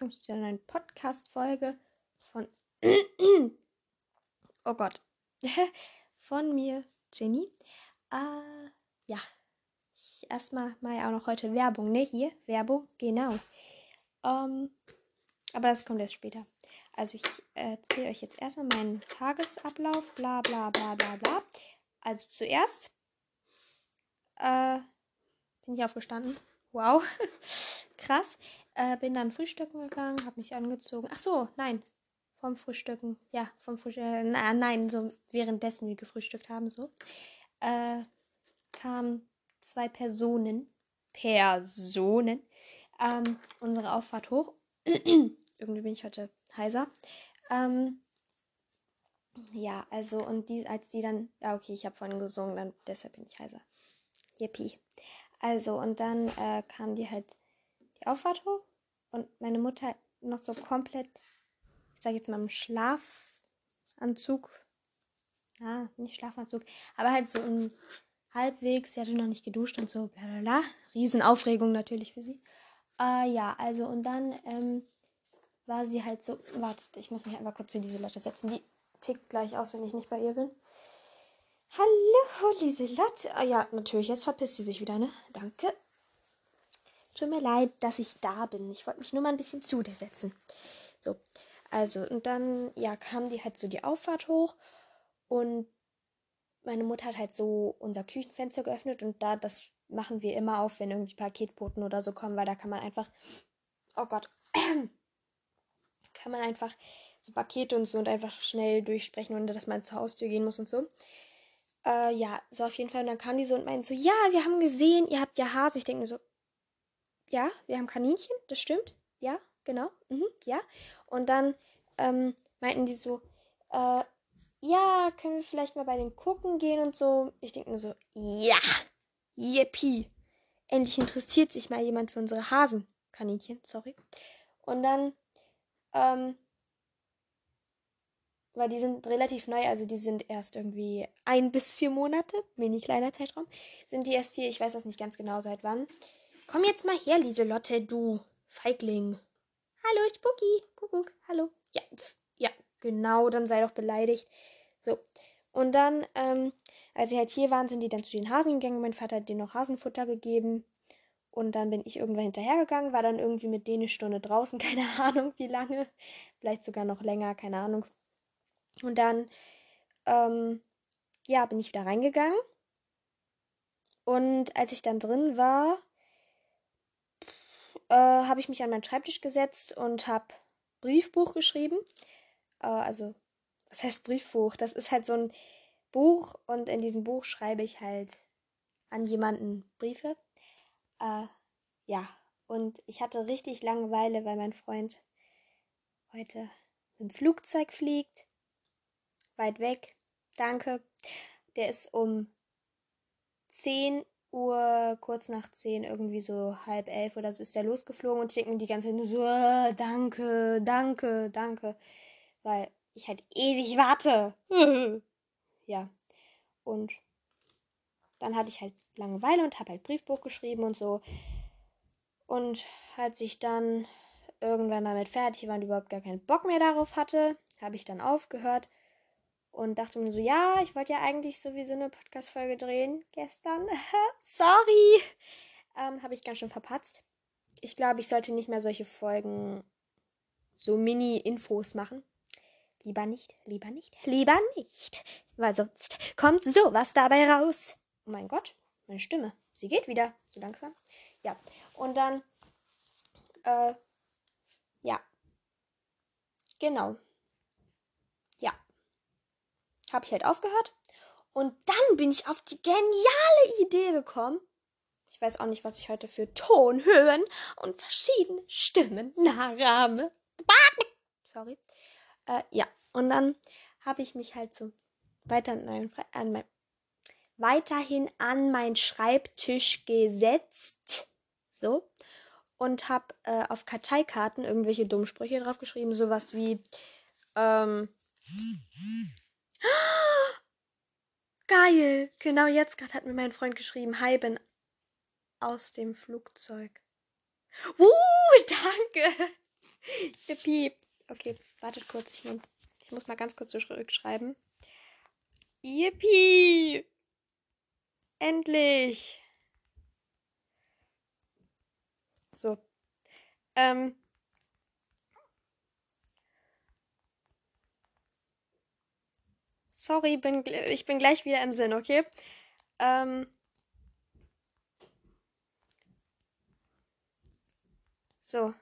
willkommen zu einer neuen Podcast-Folge von. oh Gott. von mir, Jenny. Äh, ja. Erstmal mal ja auch noch heute Werbung, ne? Hier, Werbung, genau. Ähm, aber das kommt erst später. Also ich erzähle euch jetzt erstmal meinen Tagesablauf, bla bla bla bla bla. Also zuerst äh, bin ich aufgestanden. Wow. Krass. Äh, bin dann frühstücken gegangen, habe mich angezogen. Ach so, nein. Vom Frühstücken. Ja, vom Frühstücken. Na, nein, so währenddessen wir gefrühstückt haben, so. Äh, kamen zwei Personen. Personen. Ähm, unsere Auffahrt hoch. Irgendwie bin ich heute heiser. Ähm, ja, also, und die, als die dann. Ja, okay, ich habe vorhin gesungen, dann deshalb bin ich heiser. Yippie. Also, und dann äh, kamen die halt die Auffahrt hoch und meine Mutter noch so komplett, ich sage jetzt mal im Schlafanzug. Ja, nicht Schlafanzug, aber halt so im halbwegs, sie hatte noch nicht geduscht und so, bla bla bla. Riesenaufregung natürlich für sie. Äh, ja, also und dann ähm, war sie halt so, wartet, ich muss mich einfach kurz zu diese Leute setzen, die tickt gleich aus, wenn ich nicht bei ihr bin. Hallo, Lieselotte. Ah, ja, natürlich, jetzt verpisst sie sich wieder, ne? Danke. Tut mir leid, dass ich da bin. Ich wollte mich nur mal ein bisschen zu dir setzen. So, also, und dann, ja, kam die halt so die Auffahrt hoch und meine Mutter hat halt so unser Küchenfenster geöffnet und da, das machen wir immer auf, wenn irgendwie Paketboten oder so kommen, weil da kann man einfach, oh Gott, kann man einfach so Pakete und so und einfach schnell durchsprechen, ohne dass man zur Haustür gehen muss und so. Äh, ja, so auf jeden Fall. Und dann kam die so und meinten so, ja, wir haben gesehen, ihr habt ja Hase. Ich denke mir so, ja, wir haben Kaninchen, das stimmt. Ja, genau. Mhm, ja. Und dann ähm, meinten die so, äh, ja, können wir vielleicht mal bei den gucken gehen und so. Ich denke nur so, ja, yippie. Endlich interessiert sich mal jemand für unsere Hasen. Kaninchen, sorry. Und dann, ähm, weil die sind relativ neu, also die sind erst irgendwie ein bis vier Monate, mini kleiner Zeitraum, sind die erst hier, ich weiß das nicht ganz genau seit wann. Komm jetzt mal her, Lieselotte, du Feigling. Hallo, Spooky. Kuckuck, hallo. Ja, pf, ja, genau, dann sei doch beleidigt. So. Und dann, ähm, als sie halt hier waren, sind die dann zu den Hasen gegangen. Mein Vater hat denen noch Hasenfutter gegeben. Und dann bin ich irgendwann hinterhergegangen, war dann irgendwie mit denen eine Stunde draußen, keine Ahnung wie lange. Vielleicht sogar noch länger, keine Ahnung. Und dann, ähm, ja, bin ich wieder reingegangen. Und als ich dann drin war, äh, habe ich mich an meinen Schreibtisch gesetzt und habe Briefbuch geschrieben. Äh, also, was heißt Briefbuch? Das ist halt so ein Buch und in diesem Buch schreibe ich halt an jemanden Briefe. Äh, ja, und ich hatte richtig Langeweile, weil mein Freund heute im Flugzeug fliegt. Weit weg. Danke. Der ist um 10 Uhr, kurz nach zehn, irgendwie so halb elf oder so, ist der losgeflogen und ich denke mir die ganze Zeit nur so, äh, danke, danke, danke. Weil ich halt ewig warte. ja. Und dann hatte ich halt Langeweile und habe halt Briefbuch geschrieben und so. Und als ich dann irgendwann damit fertig war und überhaupt gar keinen Bock mehr darauf hatte, habe ich dann aufgehört und dachte mir so, ja, ich wollte ja eigentlich sowieso eine Podcast-Folge drehen gestern. Sorry. Ähm, Habe ich ganz schön verpatzt. Ich glaube, ich sollte nicht mehr solche Folgen, so Mini-Infos machen. Lieber nicht, lieber nicht, lieber nicht. Weil sonst kommt sowas dabei raus. Oh mein Gott, meine Stimme. Sie geht wieder. So langsam. Ja. Und dann, äh, ja. Genau habe ich halt aufgehört. Und dann bin ich auf die geniale Idee gekommen. Ich weiß auch nicht, was ich heute für Tonhöhen und verschiedene Stimmen nachahme. Sorry. Äh, ja, und dann habe ich mich halt so weiter an mein, an mein, weiterhin an meinen Schreibtisch gesetzt. So. Und habe äh, auf Karteikarten irgendwelche Dummsprüche draufgeschrieben. Sowas wie, ähm, Geil. Genau jetzt gerade hat mir mein Freund geschrieben, hi, bin aus dem Flugzeug. Uh, danke. Yippie. Okay, wartet kurz. Ich, nehm, ich muss mal ganz kurz zurückschreiben. Yippie. Endlich. So. Ähm. Sorry, bin, ich bin gleich wieder im Sinn, okay? Ähm. So.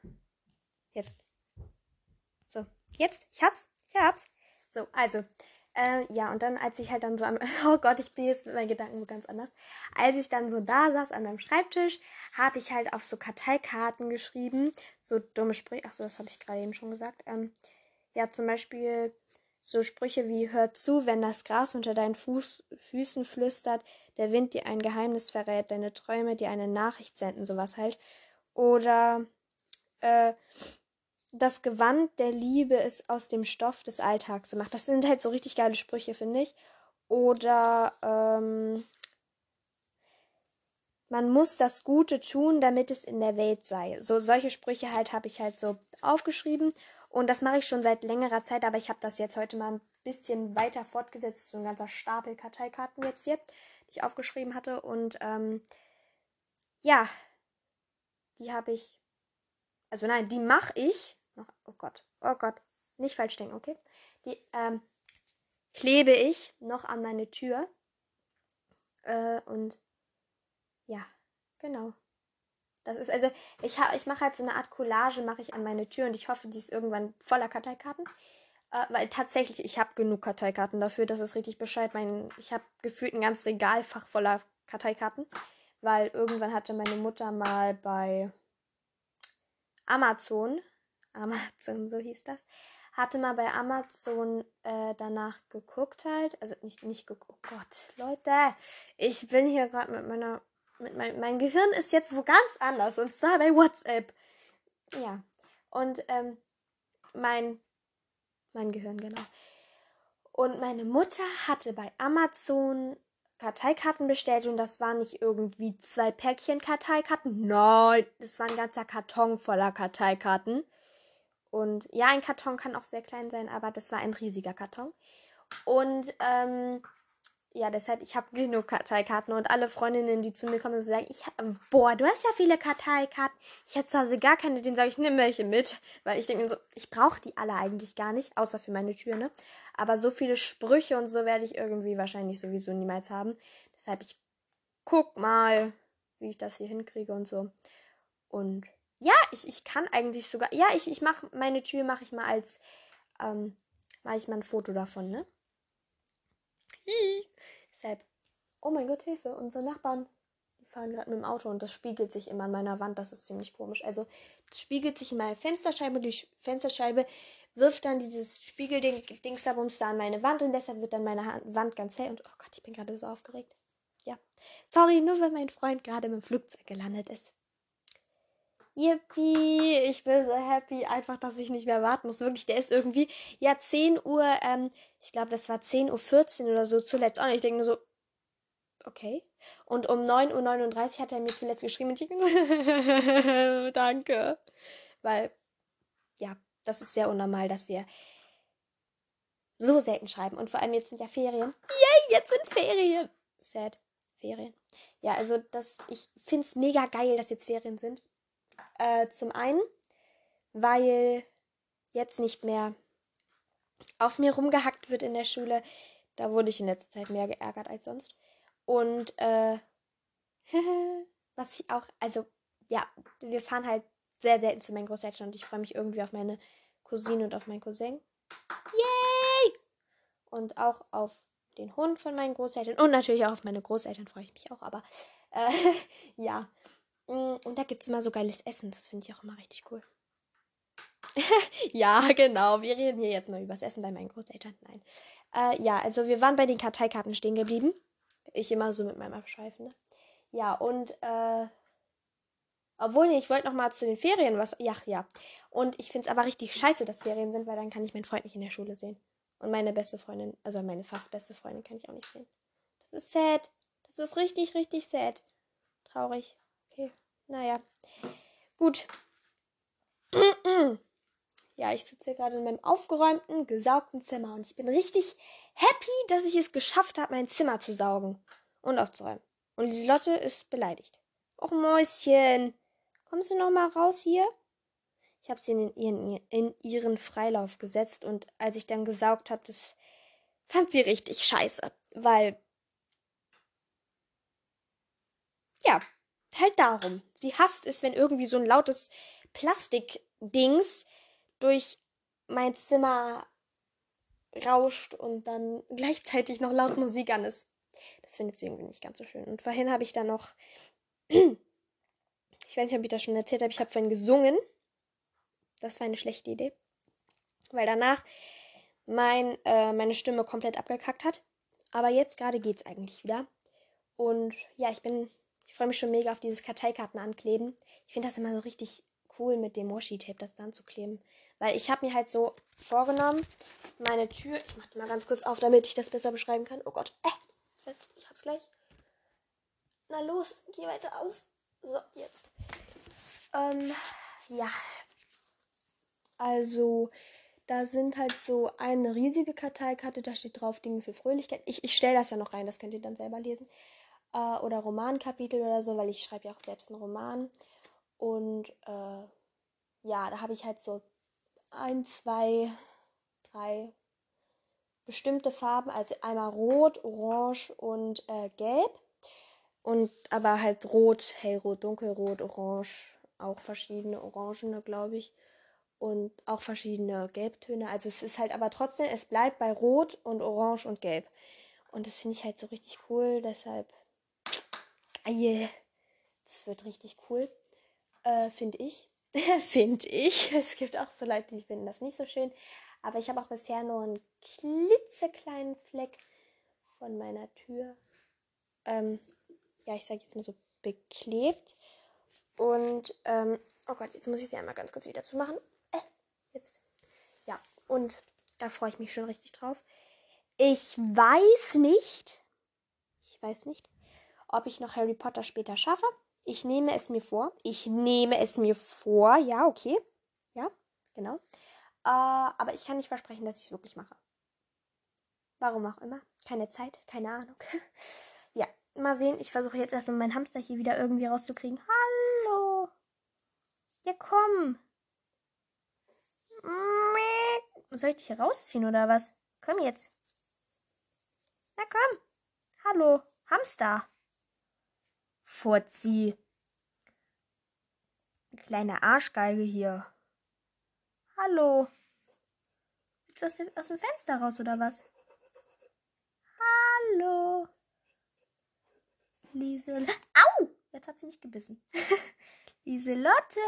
Jetzt. So. Jetzt? Ich hab's. Ich hab's. So, also. Äh, ja, und dann, als ich halt dann so am. Oh Gott, ich bin jetzt mit meinen Gedanken ganz anders. Als ich dann so da saß an meinem Schreibtisch, habe ich halt auf so Karteikarten geschrieben. So dumme Sprüche. Ach so, das habe ich gerade eben schon gesagt. Ähm, ja, zum Beispiel so Sprüche wie Hör zu, wenn das Gras unter deinen Fuß, Füßen flüstert, der Wind dir ein Geheimnis verrät, deine Träume dir eine Nachricht senden, sowas halt. Oder äh, das Gewand der Liebe ist aus dem Stoff des Alltags gemacht. Das sind halt so richtig geile Sprüche, finde ich. Oder ähm, man muss das Gute tun, damit es in der Welt sei. So solche Sprüche halt habe ich halt so aufgeschrieben und das mache ich schon seit längerer Zeit, aber ich habe das jetzt heute mal ein bisschen weiter fortgesetzt. So ein ganzer Stapel Karteikarten jetzt hier, die ich aufgeschrieben hatte. Und ähm, ja, die habe ich. Also nein, die mache ich. Oh Gott, oh Gott. Nicht falsch denken, okay? Die ähm, klebe ich noch an meine Tür. Äh, und ja, genau. Das ist also, ich, ich mache halt so eine Art Collage, mache ich an meine Tür und ich hoffe, die ist irgendwann voller Karteikarten. Äh, weil tatsächlich, ich habe genug Karteikarten dafür, das ist richtig Bescheid. Mein, ich habe gefühlt ein ganz Regalfach voller Karteikarten. Weil irgendwann hatte meine Mutter mal bei Amazon, Amazon, so hieß das, hatte mal bei Amazon äh, danach geguckt halt. Also nicht, nicht geguckt. Oh Gott, Leute, ich bin hier gerade mit meiner mein, mein Gehirn ist jetzt wo ganz anders und zwar bei WhatsApp. Ja. Und ähm, mein mein Gehirn genau. Und meine Mutter hatte bei Amazon Karteikarten bestellt und das waren nicht irgendwie zwei Päckchen Karteikarten. Nein, das war ein ganzer Karton voller Karteikarten. Und ja, ein Karton kann auch sehr klein sein, aber das war ein riesiger Karton. Und ähm, ja, deshalb, ich habe genug Karteikarten und alle Freundinnen, die zu mir kommen sagen, ich boah, du hast ja viele Karteikarten. Ich habe zu Hause gar keine, denen sage ich, nimm welche mit. Weil ich denke mir so, ich brauche die alle eigentlich gar nicht, außer für meine Tür, ne? Aber so viele Sprüche und so werde ich irgendwie wahrscheinlich sowieso niemals haben. Deshalb, ich guck mal, wie ich das hier hinkriege und so. Und ja, ich, ich kann eigentlich sogar, ja, ich, ich mache, meine Tür mache ich mal als, ähm, mache ich mal ein Foto davon, ne? Deshalb, oh mein Gott, Hilfe, unsere Nachbarn, fahren gerade mit dem Auto und das spiegelt sich immer an meiner Wand. Das ist ziemlich komisch. Also, das spiegelt sich in meiner Fensterscheibe und die Fensterscheibe wirft dann dieses Spiegelding, Dings da an meine Wand und deshalb wird dann meine Wand ganz hell und oh Gott, ich bin gerade so aufgeregt. Ja. Sorry, nur weil mein Freund gerade mit dem Flugzeug gelandet ist. Yippie, ich bin so happy, einfach, dass ich nicht mehr warten muss. Wirklich, der ist irgendwie, ja, 10 Uhr, ähm, ich glaube, das war 10.14 Uhr oder so zuletzt. Und ich denke nur so, okay. Und um 9.39 Uhr hat er mir zuletzt geschrieben und ich denke, danke. Weil, ja, das ist sehr unnormal, dass wir so selten schreiben. Und vor allem jetzt sind ja Ferien. Yay, jetzt sind Ferien. Sad. Ferien. Ja, also das, ich finde es mega geil, dass jetzt Ferien sind. Äh, zum einen, weil jetzt nicht mehr auf mir rumgehackt wird in der Schule. Da wurde ich in letzter Zeit mehr geärgert als sonst. Und äh, was ich auch, also ja, wir fahren halt sehr selten zu meinen Großeltern und ich freue mich irgendwie auf meine Cousine und auf meinen Cousin. Yay! Und auch auf den Hund von meinen Großeltern und natürlich auch auf meine Großeltern freue ich mich auch, aber äh, ja, und da gibt es immer so geiles Essen. Das finde ich auch immer richtig cool. ja, genau. Wir reden hier jetzt mal über das Essen bei meinen Großeltern. Nein. Äh, ja, also wir waren bei den Karteikarten stehen geblieben. Ich immer so mit meinem Abschweifen. Ne? Ja, und äh, obwohl, ich wollte noch mal zu den Ferien was. Ja, ja. Und ich finde es aber richtig scheiße, dass Ferien sind, weil dann kann ich meinen Freund nicht in der Schule sehen. Und meine beste Freundin, also meine fast beste Freundin, kann ich auch nicht sehen. Das ist sad. Das ist richtig, richtig sad. Traurig. Okay, naja. Gut. ja, ich sitze gerade in meinem aufgeräumten, gesaugten Zimmer und ich bin richtig happy, dass ich es geschafft habe, mein Zimmer zu saugen und aufzuräumen. Und die Lotte ist beleidigt. Och, Mäuschen, kommst du noch mal raus hier? Ich habe sie in ihren, in ihren Freilauf gesetzt und als ich dann gesaugt habe, das fand sie richtig scheiße, weil ja, halt darum. Sie hasst es, wenn irgendwie so ein lautes Plastikdings durch mein Zimmer rauscht und dann gleichzeitig noch laut Musik an ist. Das findet sie irgendwie nicht ganz so schön. Und vorhin habe ich dann noch, ich weiß nicht, ob ich das schon erzählt habe, ich habe vorhin gesungen. Das war eine schlechte Idee. Weil danach mein, äh, meine Stimme komplett abgekackt hat. Aber jetzt gerade geht es eigentlich wieder. Und ja, ich bin, ich freue mich schon mega auf dieses Karteikarten ankleben. Ich finde das immer so richtig cool, mit dem Washi-Tape das dann zu kleben. Weil ich habe mir halt so vorgenommen, meine Tür, ich mache die mal ganz kurz auf, damit ich das besser beschreiben kann. Oh Gott, äh, jetzt, ich hab's gleich. Na los, geh weiter auf. So, jetzt. Ähm, ja. Also, da sind halt so eine riesige Karteikarte, da steht drauf Dinge für Fröhlichkeit. Ich, ich stelle das ja noch rein, das könnt ihr dann selber lesen. Äh, oder Romankapitel oder so, weil ich schreibe ja auch selbst einen Roman. Und äh, ja, da habe ich halt so ein, zwei, drei bestimmte Farben, also einmal rot, orange und äh, gelb. Und aber halt rot, hellrot, dunkelrot, orange, auch verschiedene Orangene, glaube ich. Und auch verschiedene Gelbtöne. Also es ist halt aber trotzdem, es bleibt bei Rot und Orange und Gelb. Und das finde ich halt so richtig cool. Deshalb, geil. Das wird richtig cool. Äh, finde ich. finde ich. Es gibt auch so Leute, die finden das nicht so schön. Aber ich habe auch bisher nur einen klitzekleinen Fleck von meiner Tür. Ähm, ja, ich sage jetzt mal so beklebt. Und, ähm, oh Gott, jetzt muss ich sie einmal ganz kurz wieder zumachen. Äh, jetzt. Ja, und da freue ich mich schon richtig drauf. Ich weiß nicht, ich weiß nicht, ob ich noch Harry Potter später schaffe. Ich nehme es mir vor. Ich nehme es mir vor. Ja, okay. Ja, genau. Äh, aber ich kann nicht versprechen, dass ich es wirklich mache. Warum auch immer. Keine Zeit, keine Ahnung. ja, mal sehen. Ich versuche jetzt erstmal meinen Hamster hier wieder irgendwie rauszukriegen. Hallo. Ja, komm. Soll ich dich hier rausziehen oder was? Komm jetzt. Na komm. Hallo, Hamster. Furzi. Kleine Arschgeige hier. Hallo. Bist du aus dem, aus dem Fenster raus oder was? Hallo. Liesel. Au! Jetzt hat sie mich gebissen. Lieselotte.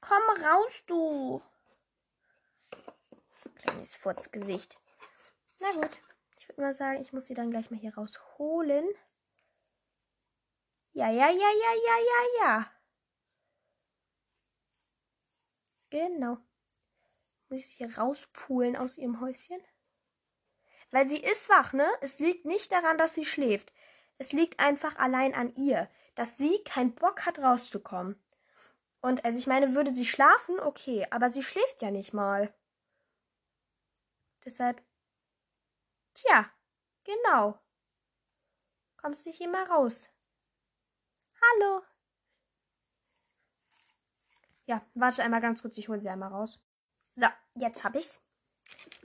Komm raus, du. Kleines Furzgesicht. Na gut würde mal sagen, ich muss sie dann gleich mal hier rausholen. Ja, ja, ja, ja, ja, ja, ja. Genau. Muss ich sie hier rauspulen aus ihrem Häuschen? Weil sie ist wach, ne? Es liegt nicht daran, dass sie schläft. Es liegt einfach allein an ihr, dass sie keinen Bock hat, rauszukommen. Und also ich meine, würde sie schlafen, okay, aber sie schläft ja nicht mal. Deshalb Tja, genau. Kommst du hier mal raus? Hallo. Ja, warte einmal ganz kurz, ich hole sie einmal raus. So, jetzt hab ich's.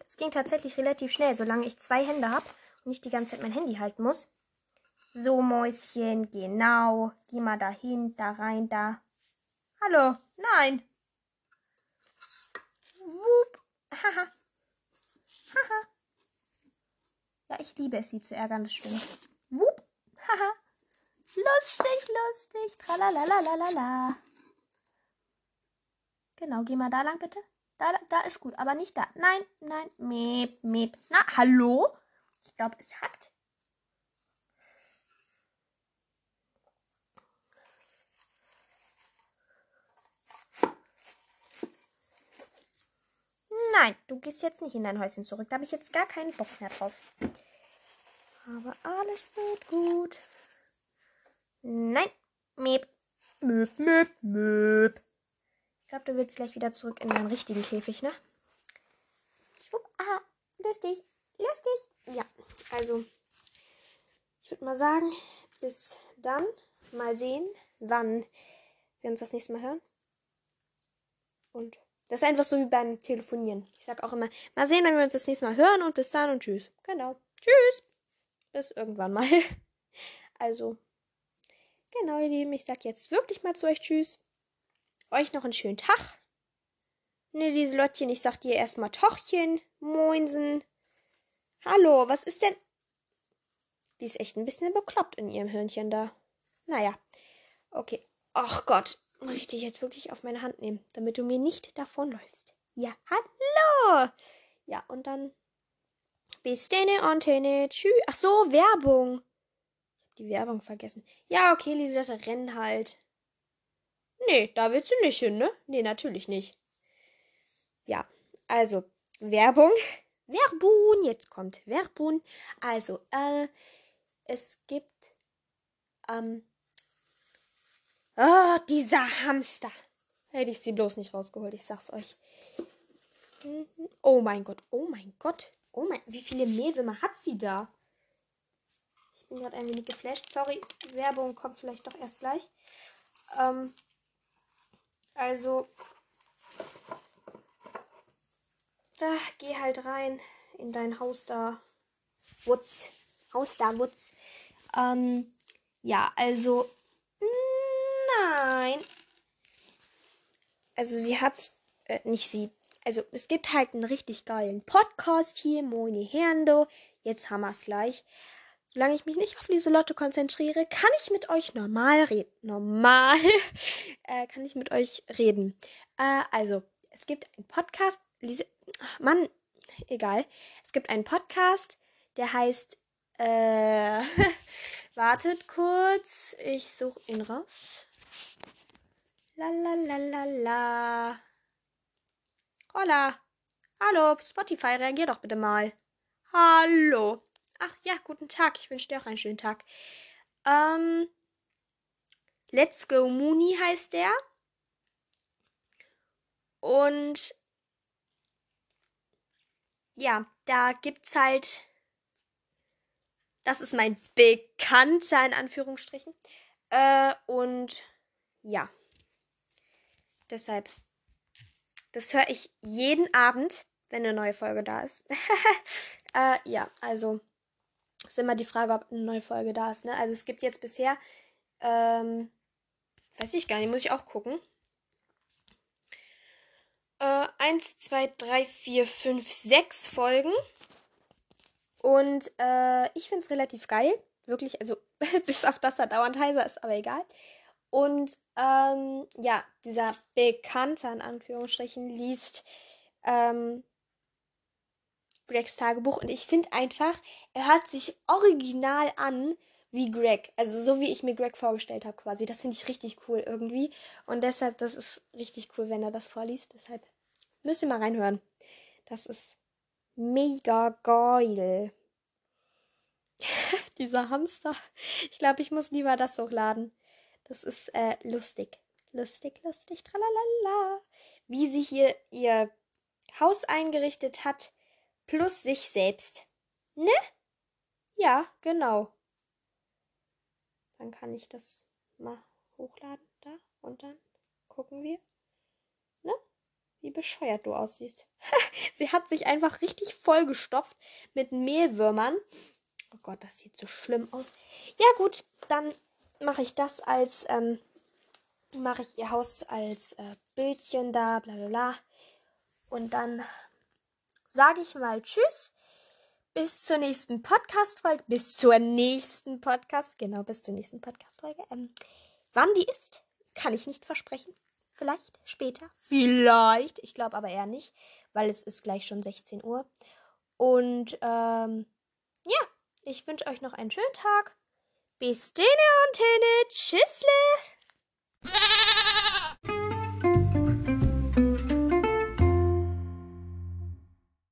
Es ging tatsächlich relativ schnell, solange ich zwei Hände habe und nicht die ganze Zeit mein Handy halten muss. So, Mäuschen, genau. Geh mal dahin, da rein, da. Hallo, nein. Wupp. Haha. Haha. Ja, ich liebe es, sie zu ärgern, das stimmt. Wupp. Haha. lustig, lustig. Tralalalalala. Genau, geh mal da lang, bitte. Da, da ist gut, aber nicht da. Nein, nein. Meep, meep. Na, hallo? Ich glaube, es hackt. Nein, du gehst jetzt nicht in dein Häuschen zurück. Da habe ich jetzt gar keinen Bock mehr drauf. Aber alles wird gut. Nein. Möp. Möp, möp, möp. Ich glaube, glaube, du willst gleich wieder zurück in deinen richtigen Käfig, ne? Schwupp, aha, lustig, lustig. Ja, also, ich würde mal sagen, bis dann. Mal sehen, wann wir uns das nächste Mal hören. Und das ist einfach so wie beim Telefonieren. Ich sag auch immer, mal sehen, wenn wir uns das nächste Mal hören und bis dann und tschüss. Genau. Tschüss. Bis irgendwann mal. Also, genau, ihr Lieben, ich sag jetzt wirklich mal zu euch Tschüss. Euch noch einen schönen Tag. Ne, diese Lottchen, ich sag dir erstmal Tochchen, Moinsen. Hallo, was ist denn? Die ist echt ein bisschen bekloppt in ihrem Hörnchen da. Naja, okay. Ach Gott, muss ich dich jetzt wirklich auf meine Hand nehmen, damit du mir nicht davonläufst. Ja, hallo! Ja, und dann bis denne Antenne. Tschüss. Ach so, Werbung. Ich hab die Werbung vergessen. Ja, okay, Lisette, renn halt. Nee, da willst du nicht hin, ne? Nee, natürlich nicht. Ja, also, Werbung. Werbung, jetzt kommt Werbung. Also, äh, es gibt, ähm, Oh, dieser Hamster. Hätte ich sie bloß nicht rausgeholt, ich sag's euch. Oh mein Gott, oh mein Gott. Oh mein, wie viele Mehlwürmer hat sie da? Ich bin gerade ein wenig geflasht. Sorry, Werbung kommt vielleicht doch erst gleich. Ähm, also, da geh halt rein in dein Haus da. Wutz. Haus da, Wutz. Ähm, ja, also, mh, Nein. Also sie hat, äh, nicht sie. Also es gibt halt einen richtig geilen Podcast hier, Moni Herndo. Jetzt haben wir es gleich. Solange ich mich nicht auf Lieselotte konzentriere, kann ich mit euch normal reden. Normal äh, kann ich mit euch reden. Äh, also, es gibt einen Podcast. Lise Ach, Mann, egal. Es gibt einen Podcast, der heißt. Äh, wartet kurz. Ich suche ihn raus. La la la la la. Hola. Hallo, Spotify, reagier doch bitte mal. Hallo. Ach ja, guten Tag. Ich wünsche dir auch einen schönen Tag. Ähm, Let's Go Mooney heißt der. Und ja, da gibt's halt. Das ist mein Bekannter in Anführungsstrichen. Äh, und ja. Deshalb, das höre ich jeden Abend, wenn eine neue Folge da ist. äh, ja, also ist immer die Frage, ob eine neue Folge da ist. Ne? Also es gibt jetzt bisher, ähm, weiß ich gar nicht, muss ich auch gucken. Äh, eins, zwei, drei, vier, fünf, sechs Folgen. Und äh, ich finde es relativ geil. Wirklich, also bis auf das er dauernd heiser ist, aber egal. Und ähm, ja, dieser Bekannte in Anführungsstrichen liest ähm, Gregs Tagebuch und ich finde einfach, er hört sich original an wie Greg. Also so wie ich mir Greg vorgestellt habe quasi. Das finde ich richtig cool irgendwie. Und deshalb, das ist richtig cool, wenn er das vorliest. Deshalb müsst ihr mal reinhören. Das ist mega geil. Dieser Hamster. Ich glaube, ich muss lieber das hochladen. Das ist äh, lustig. Lustig, lustig, tralalala. Wie sie hier ihr Haus eingerichtet hat, plus sich selbst. Ne? Ja, genau. Dann kann ich das mal hochladen da und dann gucken wir. Ne? Wie bescheuert du aussiehst. sie hat sich einfach richtig vollgestopft mit Mehlwürmern. Oh Gott, das sieht so schlimm aus. Ja gut, dann mache ich das als, ähm, mache ich ihr Haus als äh, Bildchen da, bla bla bla. Und dann sage ich mal Tschüss. Bis zur nächsten Podcast-Folge. Bis zur nächsten Podcast. Genau, bis zur nächsten Podcast-Folge. Ähm, wann die ist, kann ich nicht versprechen. Vielleicht später. Vielleicht. Ich glaube aber eher nicht, weil es ist gleich schon 16 Uhr. Und ähm, ja, ich wünsche euch noch einen schönen Tag. Bis denne Antenne. Tschüssle.